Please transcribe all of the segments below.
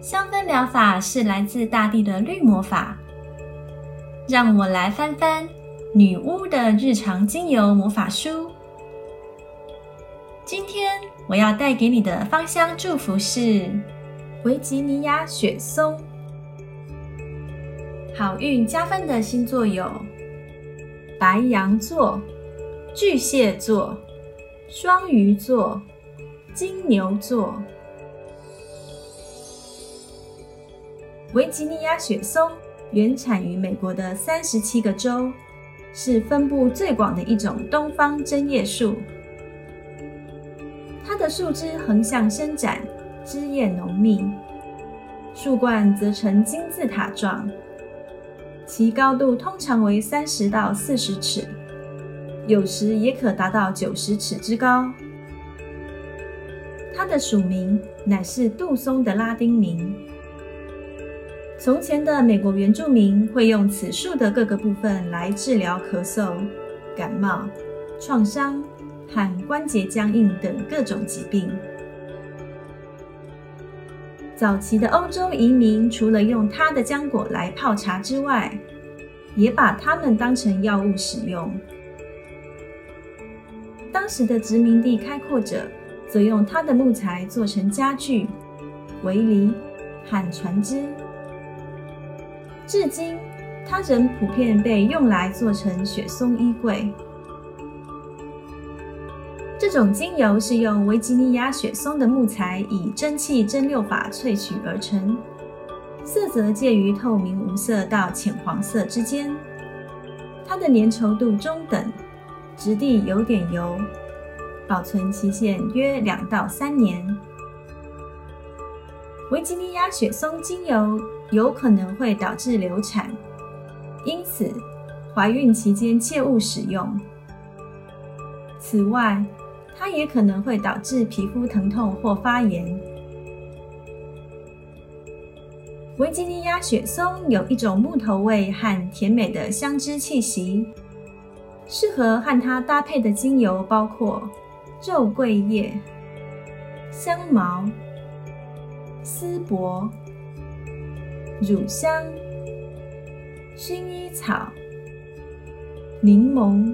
香氛疗法是来自大地的绿魔法。让我来翻翻女巫的日常精油魔法书。今天我要带给你的芳香祝福是维吉尼亚雪松。好运加分的星座有白羊座、巨蟹座、双鱼座、金牛座。维吉尼亚雪松原产于美国的三十七个州，是分布最广的一种东方针叶树。它的树枝横向伸展，枝叶浓密，树冠则呈金字塔状，其高度通常为三十到四十尺，有时也可达到九十尺之高。它的属名乃是杜松的拉丁名。从前的美国原住民会用此树的各个部分来治疗咳嗽、感冒、创伤和关节僵硬等各种疾病。早期的欧洲移民除了用它的浆果来泡茶之外，也把它们当成药物使用。当时的殖民地开阔者则用它的木材做成家具、围篱和船只。至今，它仍普遍被用来做成雪松衣柜。这种精油是用维吉尼亚雪松的木材以蒸汽蒸馏法萃取而成，色泽介于透明无色到浅黄色之间。它的粘稠度中等，质地有点油，保存期限约两到三年。维吉尼亚雪松精油。有可能会导致流产，因此怀孕期间切勿使用。此外，它也可能会导致皮肤疼痛或发炎。维吉尼亚雪松有一种木头味和甜美的香脂气息，适合和它搭配的精油包括肉桂叶、香茅、丝柏。乳香、薰衣草、柠檬、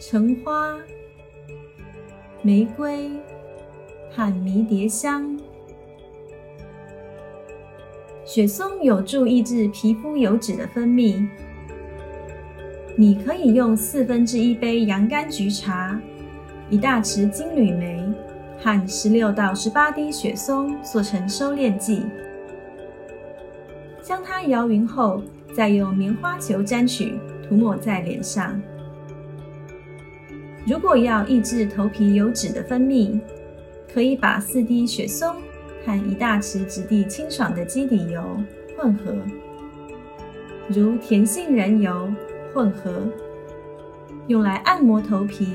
橙花、玫瑰和迷迭香。雪松有助抑制皮肤油脂的分泌。你可以用四分之一杯洋甘菊茶、一大匙金缕梅和十六到十八滴雪松做成收敛剂。将它摇匀后，再用棉花球沾取，涂抹在脸上。如果要抑制头皮油脂的分泌，可以把四滴雪松和一大匙质地清爽的基底油混合，如甜杏仁油混合，用来按摩头皮。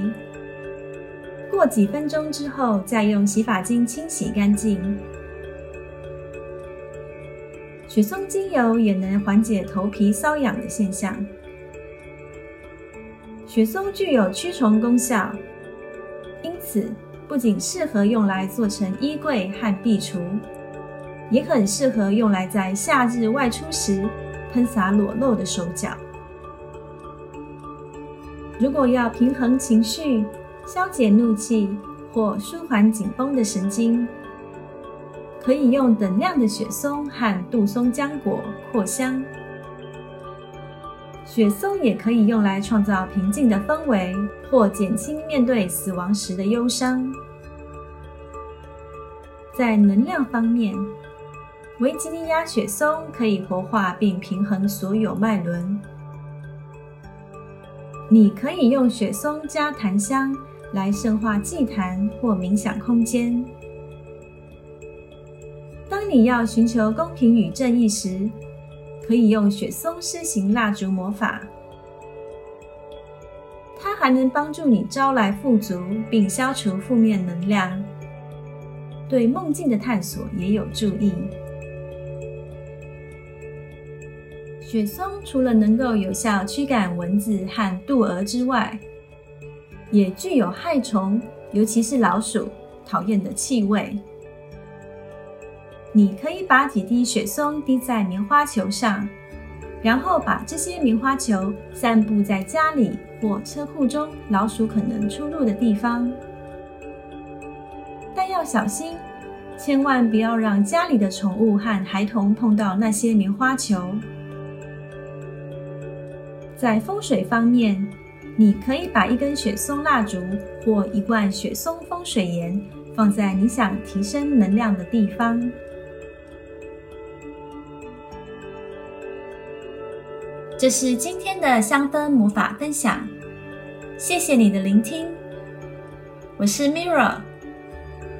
过几分钟之后，再用洗发精清洗干净。雪松精油也能缓解头皮瘙痒的现象。雪松具有驱虫功效，因此不仅适合用来做成衣柜和壁橱，也很适合用来在夏日外出时喷洒裸露的手脚。如果要平衡情绪、消解怒气或舒缓紧绷的神经，可以用等量的雪松和杜松浆果扩香。雪松也可以用来创造平静的氛围，或减轻面对死亡时的忧伤。在能量方面，维吉尼亚雪松可以活化并平衡所有脉轮。你可以用雪松加檀香来深化祭坛或冥想空间。当你要寻求公平与正义时，可以用雪松施行蜡烛魔法。它还能帮助你招来富足，并消除负面能量。对梦境的探索也有助益。雪松除了能够有效驱赶蚊子和渡蛾之外，也具有害虫，尤其是老鼠讨厌的气味。你可以把几滴雪松滴在棉花球上，然后把这些棉花球散布在家里或车库中老鼠可能出入的地方。但要小心，千万不要让家里的宠物和孩童碰到那些棉花球。在风水方面，你可以把一根雪松蜡烛或一罐雪松风水盐放在你想提升能量的地方。这是今天的香氛魔法分享，谢谢你的聆听。我是 Mirra，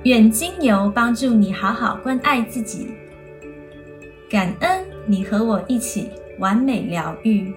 愿精油帮助你好好关爱自己，感恩你和我一起完美疗愈。